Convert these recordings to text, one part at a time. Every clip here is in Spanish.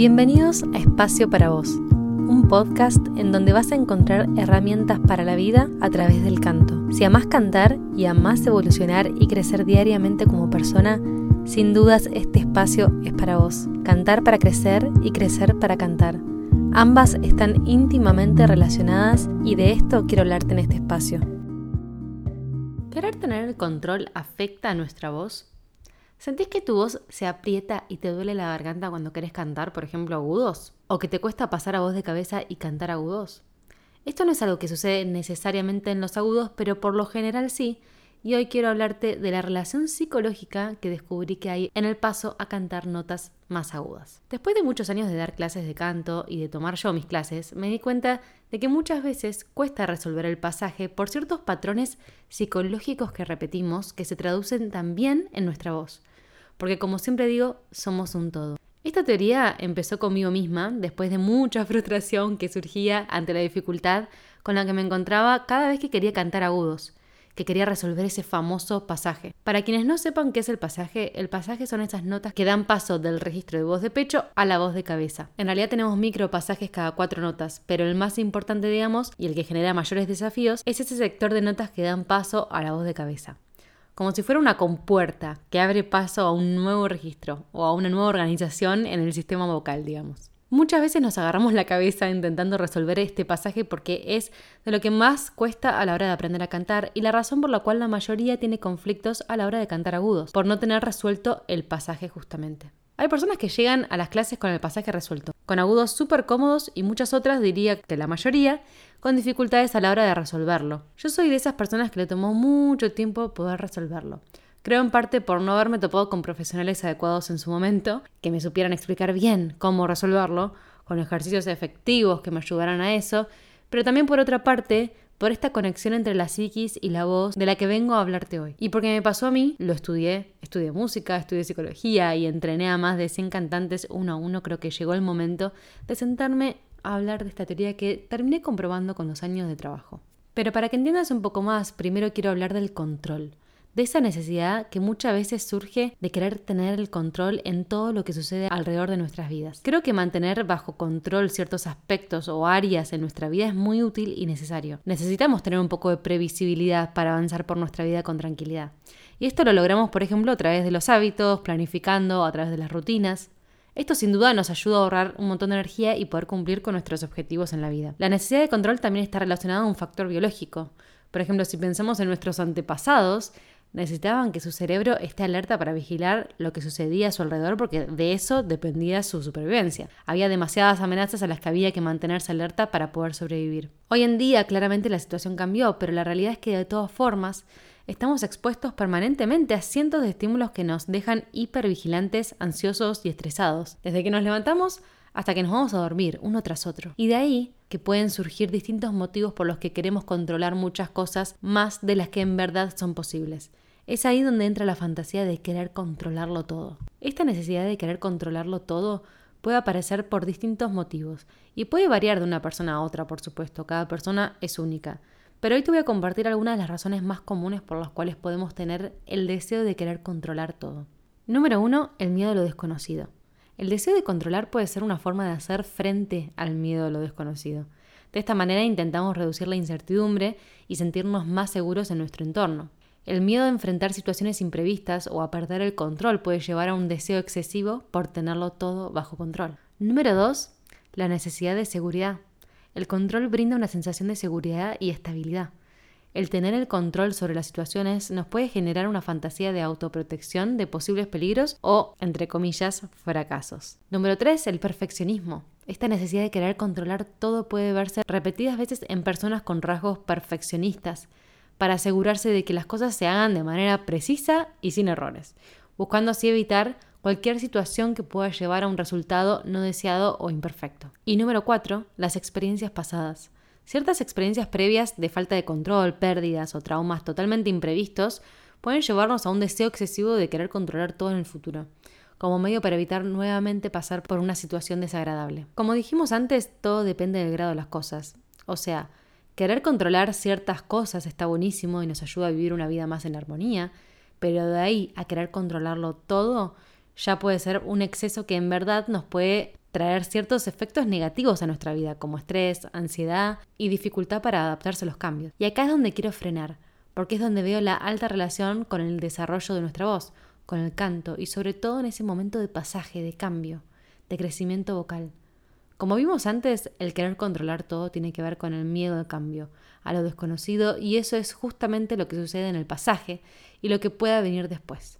Bienvenidos a Espacio para Vos, un podcast en donde vas a encontrar herramientas para la vida a través del canto. Si amás cantar y amás evolucionar y crecer diariamente como persona, sin dudas este espacio es para vos. Cantar para crecer y crecer para cantar. Ambas están íntimamente relacionadas y de esto quiero hablarte en este espacio. ¿Querer tener el control afecta a nuestra voz? ¿Sentís que tu voz se aprieta y te duele la garganta cuando querés cantar, por ejemplo, agudos? ¿O que te cuesta pasar a voz de cabeza y cantar agudos? Esto no es algo que sucede necesariamente en los agudos, pero por lo general sí, y hoy quiero hablarte de la relación psicológica que descubrí que hay en el paso a cantar notas más agudas. Después de muchos años de dar clases de canto y de tomar yo mis clases, me di cuenta de que muchas veces cuesta resolver el pasaje por ciertos patrones psicológicos que repetimos que se traducen también en nuestra voz porque como siempre digo, somos un todo. Esta teoría empezó conmigo misma después de mucha frustración que surgía ante la dificultad con la que me encontraba cada vez que quería cantar agudos, que quería resolver ese famoso pasaje. Para quienes no sepan qué es el pasaje, el pasaje son esas notas que dan paso del registro de voz de pecho a la voz de cabeza. En realidad tenemos micro pasajes cada cuatro notas, pero el más importante, digamos, y el que genera mayores desafíos, es ese sector de notas que dan paso a la voz de cabeza como si fuera una compuerta que abre paso a un nuevo registro o a una nueva organización en el sistema vocal, digamos. Muchas veces nos agarramos la cabeza intentando resolver este pasaje porque es de lo que más cuesta a la hora de aprender a cantar y la razón por la cual la mayoría tiene conflictos a la hora de cantar agudos, por no tener resuelto el pasaje justamente. Hay personas que llegan a las clases con el pasaje resuelto, con agudos súper cómodos y muchas otras, diría que la mayoría, con dificultades a la hora de resolverlo. Yo soy de esas personas que le tomó mucho tiempo poder resolverlo. Creo en parte por no haberme topado con profesionales adecuados en su momento, que me supieran explicar bien cómo resolverlo, con ejercicios efectivos que me ayudaran a eso, pero también por otra parte por esta conexión entre la psiquis y la voz de la que vengo a hablarte hoy. Y porque me pasó a mí, lo estudié, estudié música, estudié psicología y entrené a más de 100 cantantes uno a uno, creo que llegó el momento de sentarme a hablar de esta teoría que terminé comprobando con los años de trabajo. Pero para que entiendas un poco más, primero quiero hablar del control de esa necesidad que muchas veces surge de querer tener el control en todo lo que sucede alrededor de nuestras vidas. Creo que mantener bajo control ciertos aspectos o áreas en nuestra vida es muy útil y necesario. Necesitamos tener un poco de previsibilidad para avanzar por nuestra vida con tranquilidad. Y esto lo logramos, por ejemplo, a través de los hábitos, planificando, a través de las rutinas. Esto sin duda nos ayuda a ahorrar un montón de energía y poder cumplir con nuestros objetivos en la vida. La necesidad de control también está relacionada a un factor biológico. Por ejemplo, si pensamos en nuestros antepasados, necesitaban que su cerebro esté alerta para vigilar lo que sucedía a su alrededor porque de eso dependía su supervivencia. Había demasiadas amenazas a las que había que mantenerse alerta para poder sobrevivir. Hoy en día claramente la situación cambió, pero la realidad es que de todas formas estamos expuestos permanentemente a cientos de estímulos que nos dejan hipervigilantes, ansiosos y estresados. Desde que nos levantamos hasta que nos vamos a dormir, uno tras otro. Y de ahí que pueden surgir distintos motivos por los que queremos controlar muchas cosas más de las que en verdad son posibles. Es ahí donde entra la fantasía de querer controlarlo todo. Esta necesidad de querer controlarlo todo puede aparecer por distintos motivos y puede variar de una persona a otra, por supuesto, cada persona es única. Pero hoy te voy a compartir algunas de las razones más comunes por las cuales podemos tener el deseo de querer controlar todo. Número uno, el miedo a lo desconocido. El deseo de controlar puede ser una forma de hacer frente al miedo a lo desconocido. De esta manera intentamos reducir la incertidumbre y sentirnos más seguros en nuestro entorno. El miedo a enfrentar situaciones imprevistas o a perder el control puede llevar a un deseo excesivo por tenerlo todo bajo control. Número 2. La necesidad de seguridad. El control brinda una sensación de seguridad y estabilidad. El tener el control sobre las situaciones nos puede generar una fantasía de autoprotección de posibles peligros o, entre comillas, fracasos. Número 3. El perfeccionismo. Esta necesidad de querer controlar todo puede verse repetidas veces en personas con rasgos perfeccionistas, para asegurarse de que las cosas se hagan de manera precisa y sin errores, buscando así evitar cualquier situación que pueda llevar a un resultado no deseado o imperfecto. Y número 4. Las experiencias pasadas. Ciertas experiencias previas de falta de control, pérdidas o traumas totalmente imprevistos pueden llevarnos a un deseo excesivo de querer controlar todo en el futuro, como medio para evitar nuevamente pasar por una situación desagradable. Como dijimos antes, todo depende del grado de las cosas. O sea, querer controlar ciertas cosas está buenísimo y nos ayuda a vivir una vida más en armonía, pero de ahí a querer controlarlo todo ya puede ser un exceso que en verdad nos puede traer ciertos efectos negativos a nuestra vida, como estrés, ansiedad y dificultad para adaptarse a los cambios. Y acá es donde quiero frenar, porque es donde veo la alta relación con el desarrollo de nuestra voz, con el canto y sobre todo en ese momento de pasaje, de cambio, de crecimiento vocal. Como vimos antes, el querer controlar todo tiene que ver con el miedo al cambio, a lo desconocido, y eso es justamente lo que sucede en el pasaje y lo que pueda venir después.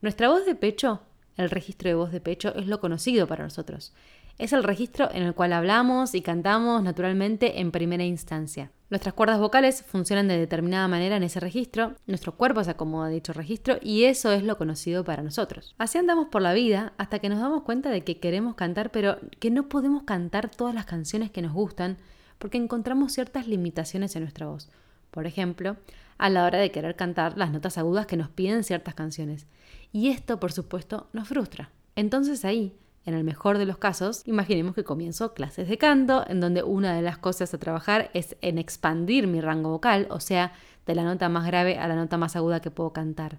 Nuestra voz de pecho el registro de voz de pecho es lo conocido para nosotros. Es el registro en el cual hablamos y cantamos naturalmente en primera instancia. Nuestras cuerdas vocales funcionan de determinada manera en ese registro, nuestro cuerpo se acomoda a dicho registro y eso es lo conocido para nosotros. Así andamos por la vida hasta que nos damos cuenta de que queremos cantar pero que no podemos cantar todas las canciones que nos gustan porque encontramos ciertas limitaciones en nuestra voz. Por ejemplo, a la hora de querer cantar las notas agudas que nos piden ciertas canciones. Y esto, por supuesto, nos frustra. Entonces ahí, en el mejor de los casos, imaginemos que comienzo clases de canto, en donde una de las cosas a trabajar es en expandir mi rango vocal, o sea, de la nota más grave a la nota más aguda que puedo cantar,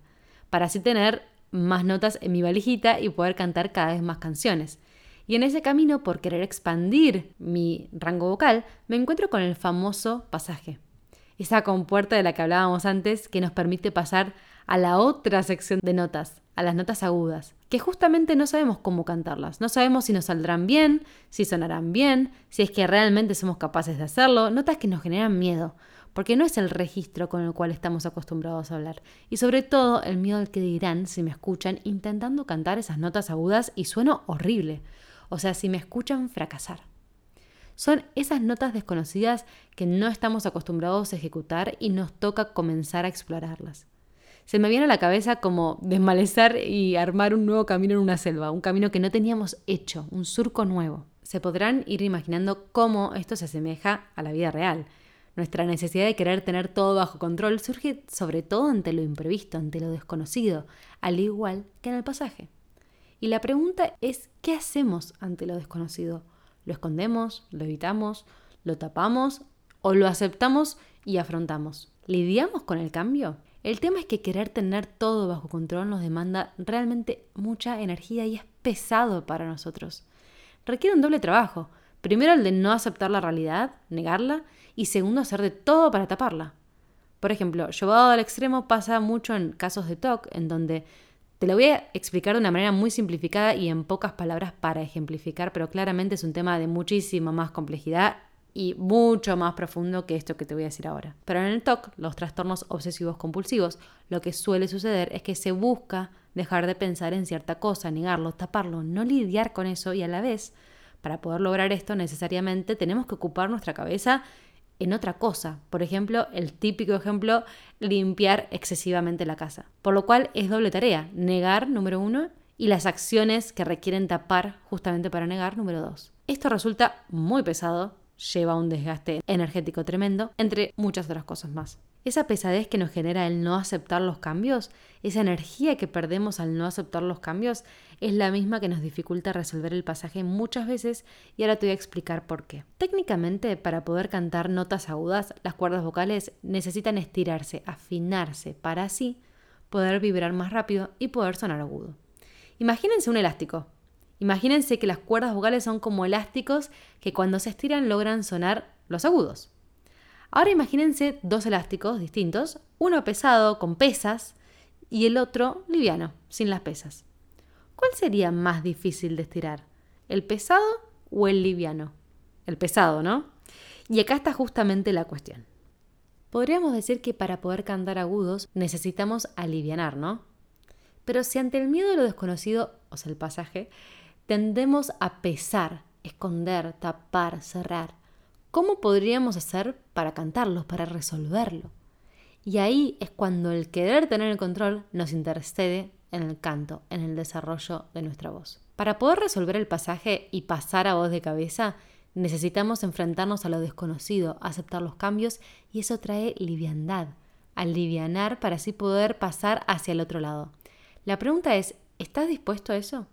para así tener más notas en mi valijita y poder cantar cada vez más canciones. Y en ese camino, por querer expandir mi rango vocal, me encuentro con el famoso pasaje esa compuerta de la que hablábamos antes que nos permite pasar a la otra sección de notas, a las notas agudas, que justamente no sabemos cómo cantarlas, no sabemos si nos saldrán bien, si sonarán bien, si es que realmente somos capaces de hacerlo, notas que nos generan miedo, porque no es el registro con el cual estamos acostumbrados a hablar, y sobre todo el miedo al que dirán si me escuchan intentando cantar esas notas agudas y sueno horrible, o sea, si me escuchan fracasar. Son esas notas desconocidas que no estamos acostumbrados a ejecutar y nos toca comenzar a explorarlas. Se me viene a la cabeza como desmalezar y armar un nuevo camino en una selva, un camino que no teníamos hecho, un surco nuevo. Se podrán ir imaginando cómo esto se asemeja a la vida real. Nuestra necesidad de querer tener todo bajo control surge sobre todo ante lo imprevisto, ante lo desconocido, al igual que en el pasaje. Y la pregunta es, ¿qué hacemos ante lo desconocido? ¿Lo escondemos? ¿Lo evitamos? ¿Lo tapamos? ¿O lo aceptamos y afrontamos? ¿Lidiamos con el cambio? El tema es que querer tener todo bajo control nos demanda realmente mucha energía y es pesado para nosotros. Requiere un doble trabajo. Primero el de no aceptar la realidad, negarla, y segundo hacer de todo para taparla. Por ejemplo, llevado al extremo pasa mucho en casos de TOC, en donde te lo voy a explicar de una manera muy simplificada y en pocas palabras para ejemplificar, pero claramente es un tema de muchísima más complejidad y mucho más profundo que esto que te voy a decir ahora. Pero en el TOC, los trastornos obsesivos compulsivos, lo que suele suceder es que se busca dejar de pensar en cierta cosa, negarlo, taparlo, no lidiar con eso y a la vez, para poder lograr esto necesariamente tenemos que ocupar nuestra cabeza en otra cosa. Por ejemplo, el típico ejemplo, limpiar excesivamente la casa. Por lo cual es doble tarea, negar, número uno, y las acciones que requieren tapar justamente para negar, número dos. Esto resulta muy pesado, lleva un desgaste energético tremendo, entre muchas otras cosas más. Esa pesadez que nos genera el no aceptar los cambios, esa energía que perdemos al no aceptar los cambios, es la misma que nos dificulta resolver el pasaje muchas veces y ahora te voy a explicar por qué. Técnicamente, para poder cantar notas agudas, las cuerdas vocales necesitan estirarse, afinarse, para así poder vibrar más rápido y poder sonar agudo. Imagínense un elástico. Imagínense que las cuerdas vocales son como elásticos que cuando se estiran logran sonar los agudos. Ahora imagínense dos elásticos distintos, uno pesado con pesas y el otro liviano, sin las pesas. ¿Cuál sería más difícil de estirar? ¿El pesado o el liviano? El pesado, ¿no? Y acá está justamente la cuestión. Podríamos decir que para poder cantar agudos necesitamos alivianar, ¿no? Pero si ante el miedo de lo desconocido, o sea, el pasaje, tendemos a pesar, esconder, tapar, cerrar, ¿Cómo podríamos hacer para cantarlos, para resolverlo? Y ahí es cuando el querer tener el control nos intercede en el canto, en el desarrollo de nuestra voz. Para poder resolver el pasaje y pasar a voz de cabeza, necesitamos enfrentarnos a lo desconocido, aceptar los cambios y eso trae liviandad, alivianar para así poder pasar hacia el otro lado. La pregunta es, ¿estás dispuesto a eso?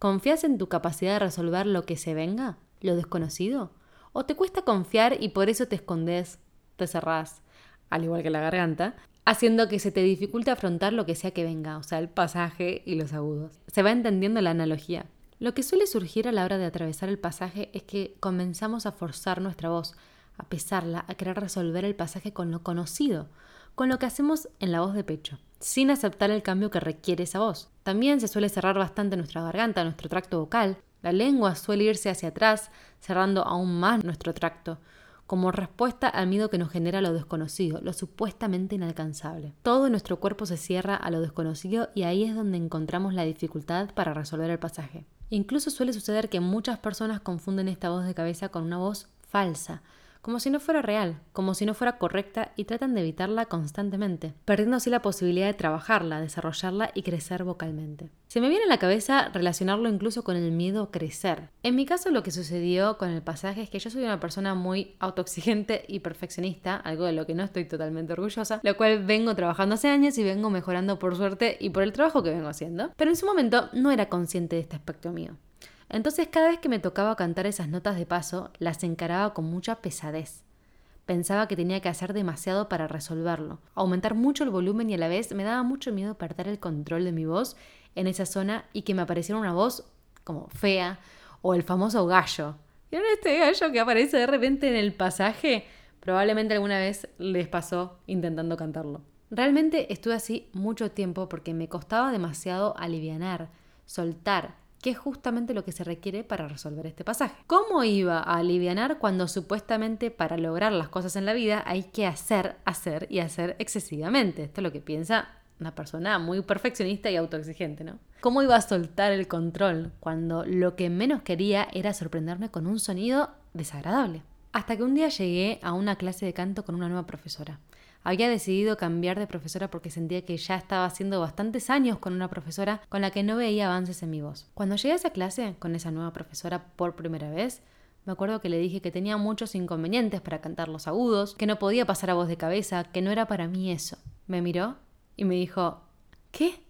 ¿Confías en tu capacidad de resolver lo que se venga, lo desconocido? O te cuesta confiar y por eso te escondes, te cerrás, al igual que la garganta, haciendo que se te dificulte afrontar lo que sea que venga, o sea, el pasaje y los agudos. Se va entendiendo la analogía. Lo que suele surgir a la hora de atravesar el pasaje es que comenzamos a forzar nuestra voz, a pesarla, a querer resolver el pasaje con lo conocido, con lo que hacemos en la voz de pecho, sin aceptar el cambio que requiere esa voz. También se suele cerrar bastante nuestra garganta, nuestro tracto vocal. La lengua suele irse hacia atrás, cerrando aún más nuestro tracto, como respuesta al miedo que nos genera lo desconocido, lo supuestamente inalcanzable. Todo nuestro cuerpo se cierra a lo desconocido y ahí es donde encontramos la dificultad para resolver el pasaje. Incluso suele suceder que muchas personas confunden esta voz de cabeza con una voz falsa, como si no fuera real, como si no fuera correcta y tratan de evitarla constantemente, perdiendo así la posibilidad de trabajarla, desarrollarla y crecer vocalmente. Se me viene a la cabeza relacionarlo incluso con el miedo a crecer. En mi caso lo que sucedió con el pasaje es que yo soy una persona muy autoexigente y perfeccionista, algo de lo que no estoy totalmente orgullosa, lo cual vengo trabajando hace años y vengo mejorando por suerte y por el trabajo que vengo haciendo. Pero en su momento no era consciente de este aspecto mío. Entonces cada vez que me tocaba cantar esas notas de paso, las encaraba con mucha pesadez. Pensaba que tenía que hacer demasiado para resolverlo, aumentar mucho el volumen y a la vez me daba mucho miedo perder el control de mi voz en esa zona y que me apareciera una voz como fea o el famoso gallo. ¿Vieron este gallo que aparece de repente en el pasaje? Probablemente alguna vez les pasó intentando cantarlo. Realmente estuve así mucho tiempo porque me costaba demasiado alivianar, soltar, que es justamente lo que se requiere para resolver este pasaje. ¿Cómo iba a alivianar cuando supuestamente para lograr las cosas en la vida hay que hacer, hacer y hacer excesivamente? Esto es lo que piensa una persona muy perfeccionista y autoexigente, ¿no? ¿Cómo iba a soltar el control cuando lo que menos quería era sorprenderme con un sonido desagradable? Hasta que un día llegué a una clase de canto con una nueva profesora. Había decidido cambiar de profesora porque sentía que ya estaba haciendo bastantes años con una profesora con la que no veía avances en mi voz. Cuando llegué a esa clase con esa nueva profesora por primera vez, me acuerdo que le dije que tenía muchos inconvenientes para cantar los agudos, que no podía pasar a voz de cabeza, que no era para mí eso. Me miró y me dijo, ¿qué?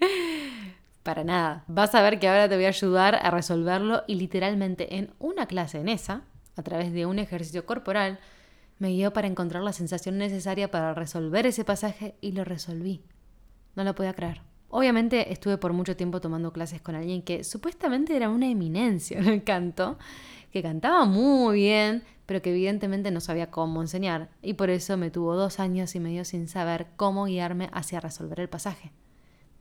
para nada. Vas a ver que ahora te voy a ayudar a resolverlo y literalmente en una clase en esa, a través de un ejercicio corporal, me guió para encontrar la sensación necesaria para resolver ese pasaje y lo resolví. No lo podía creer. Obviamente estuve por mucho tiempo tomando clases con alguien que supuestamente era una eminencia en el canto, que cantaba muy bien, pero que evidentemente no sabía cómo enseñar, y por eso me tuvo dos años y medio sin saber cómo guiarme hacia resolver el pasaje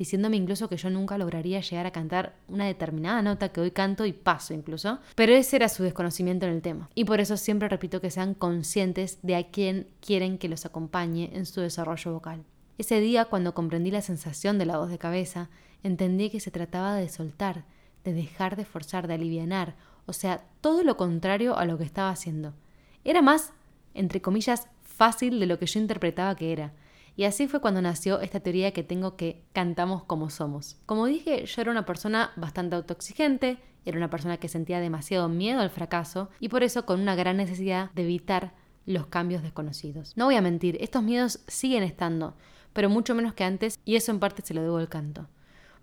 diciéndome incluso que yo nunca lograría llegar a cantar una determinada nota que hoy canto y paso incluso, pero ese era su desconocimiento en el tema. Y por eso siempre repito que sean conscientes de a quién quieren que los acompañe en su desarrollo vocal. Ese día, cuando comprendí la sensación de la voz de cabeza, entendí que se trataba de soltar, de dejar de forzar, de alivianar, o sea, todo lo contrario a lo que estaba haciendo. Era más, entre comillas, fácil de lo que yo interpretaba que era. Y así fue cuando nació esta teoría que tengo que cantamos como somos. Como dije, yo era una persona bastante autoexigente, era una persona que sentía demasiado miedo al fracaso y por eso con una gran necesidad de evitar los cambios desconocidos. No voy a mentir, estos miedos siguen estando, pero mucho menos que antes y eso en parte se lo debo al canto.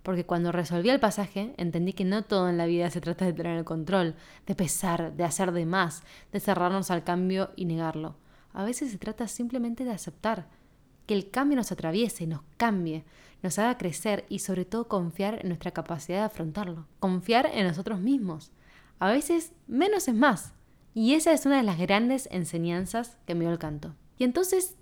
Porque cuando resolví el pasaje, entendí que no todo en la vida se trata de tener el control, de pesar, de hacer de más, de cerrarnos al cambio y negarlo. A veces se trata simplemente de aceptar, que el cambio nos atraviese, nos cambie, nos haga crecer y sobre todo confiar en nuestra capacidad de afrontarlo, confiar en nosotros mismos. A veces menos es más. Y esa es una de las grandes enseñanzas que me dio el canto. Y entonces,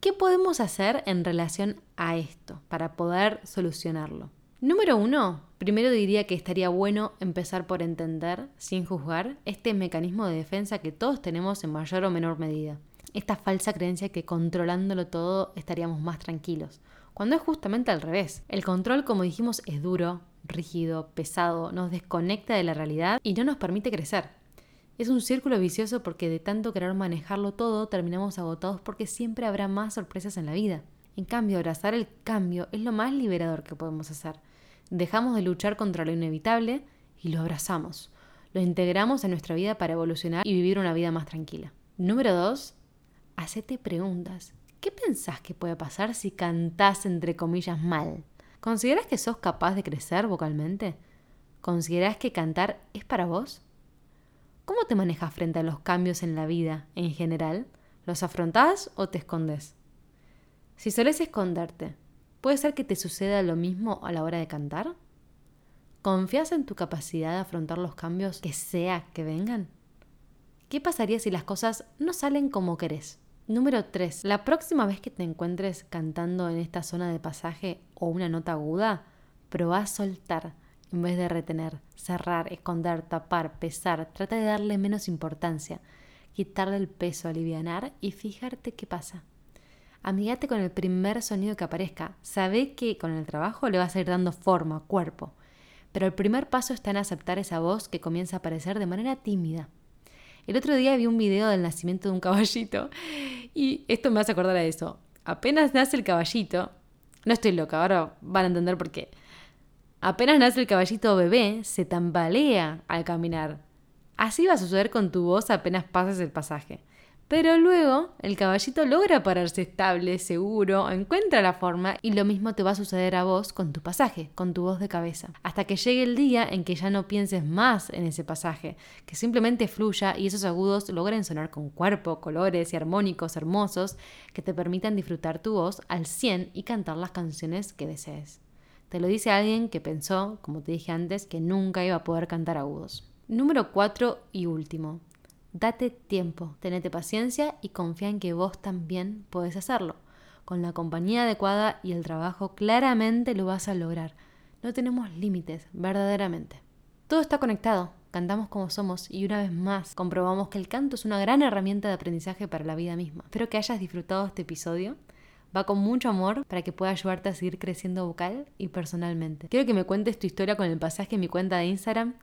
¿qué podemos hacer en relación a esto para poder solucionarlo? Número uno, primero diría que estaría bueno empezar por entender, sin juzgar, este mecanismo de defensa que todos tenemos en mayor o menor medida esta falsa creencia que controlándolo todo estaríamos más tranquilos, cuando es justamente al revés. El control, como dijimos, es duro, rígido, pesado, nos desconecta de la realidad y no nos permite crecer. Es un círculo vicioso porque de tanto querer manejarlo todo terminamos agotados porque siempre habrá más sorpresas en la vida. En cambio, abrazar el cambio es lo más liberador que podemos hacer. Dejamos de luchar contra lo inevitable y lo abrazamos. Lo integramos en nuestra vida para evolucionar y vivir una vida más tranquila. Número 2 hacete preguntas. ¿Qué pensás que puede pasar si cantás entre comillas mal? ¿Considerás que sos capaz de crecer vocalmente? ¿Considerás que cantar es para vos? ¿Cómo te manejas frente a los cambios en la vida en general? ¿Los afrontás o te escondes? Si solés esconderte, ¿puede ser que te suceda lo mismo a la hora de cantar? ¿Confías en tu capacidad de afrontar los cambios que sea que vengan? ¿Qué pasaría si las cosas no salen como querés? Número 3. La próxima vez que te encuentres cantando en esta zona de pasaje o una nota aguda, probá a soltar en vez de retener, cerrar, esconder, tapar, pesar. Trata de darle menos importancia, quitarle el peso, alivianar y fijarte qué pasa. Amigate con el primer sonido que aparezca. Sabe que con el trabajo le vas a ir dando forma, cuerpo. Pero el primer paso está en aceptar esa voz que comienza a aparecer de manera tímida. El otro día vi un video del nacimiento de un caballito y esto me hace acordar a eso. Apenas nace el caballito, no estoy loca, ahora van a entender por qué. Apenas nace el caballito bebé, se tambalea al caminar. Así va a suceder con tu voz apenas pases el pasaje. Pero luego el caballito logra pararse estable, seguro, encuentra la forma y lo mismo te va a suceder a vos con tu pasaje, con tu voz de cabeza. Hasta que llegue el día en que ya no pienses más en ese pasaje, que simplemente fluya y esos agudos logren sonar con cuerpo, colores y armónicos hermosos que te permitan disfrutar tu voz al 100 y cantar las canciones que desees. Te lo dice alguien que pensó, como te dije antes, que nunca iba a poder cantar agudos. Número 4 y último. Date tiempo, tenete paciencia y confía en que vos también podés hacerlo. Con la compañía adecuada y el trabajo claramente lo vas a lograr. No tenemos límites, verdaderamente. Todo está conectado, cantamos como somos y una vez más comprobamos que el canto es una gran herramienta de aprendizaje para la vida misma. Espero que hayas disfrutado este episodio. Va con mucho amor para que pueda ayudarte a seguir creciendo vocal y personalmente. Quiero que me cuentes tu historia con el pasaje en mi cuenta de Instagram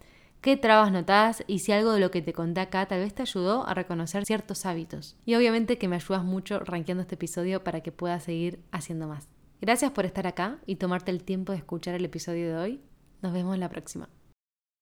qué trabas notas y si algo de lo que te conté acá tal vez te ayudó a reconocer ciertos hábitos. Y obviamente que me ayudas mucho rankeando este episodio para que pueda seguir haciendo más. Gracias por estar acá y tomarte el tiempo de escuchar el episodio de hoy. Nos vemos la próxima.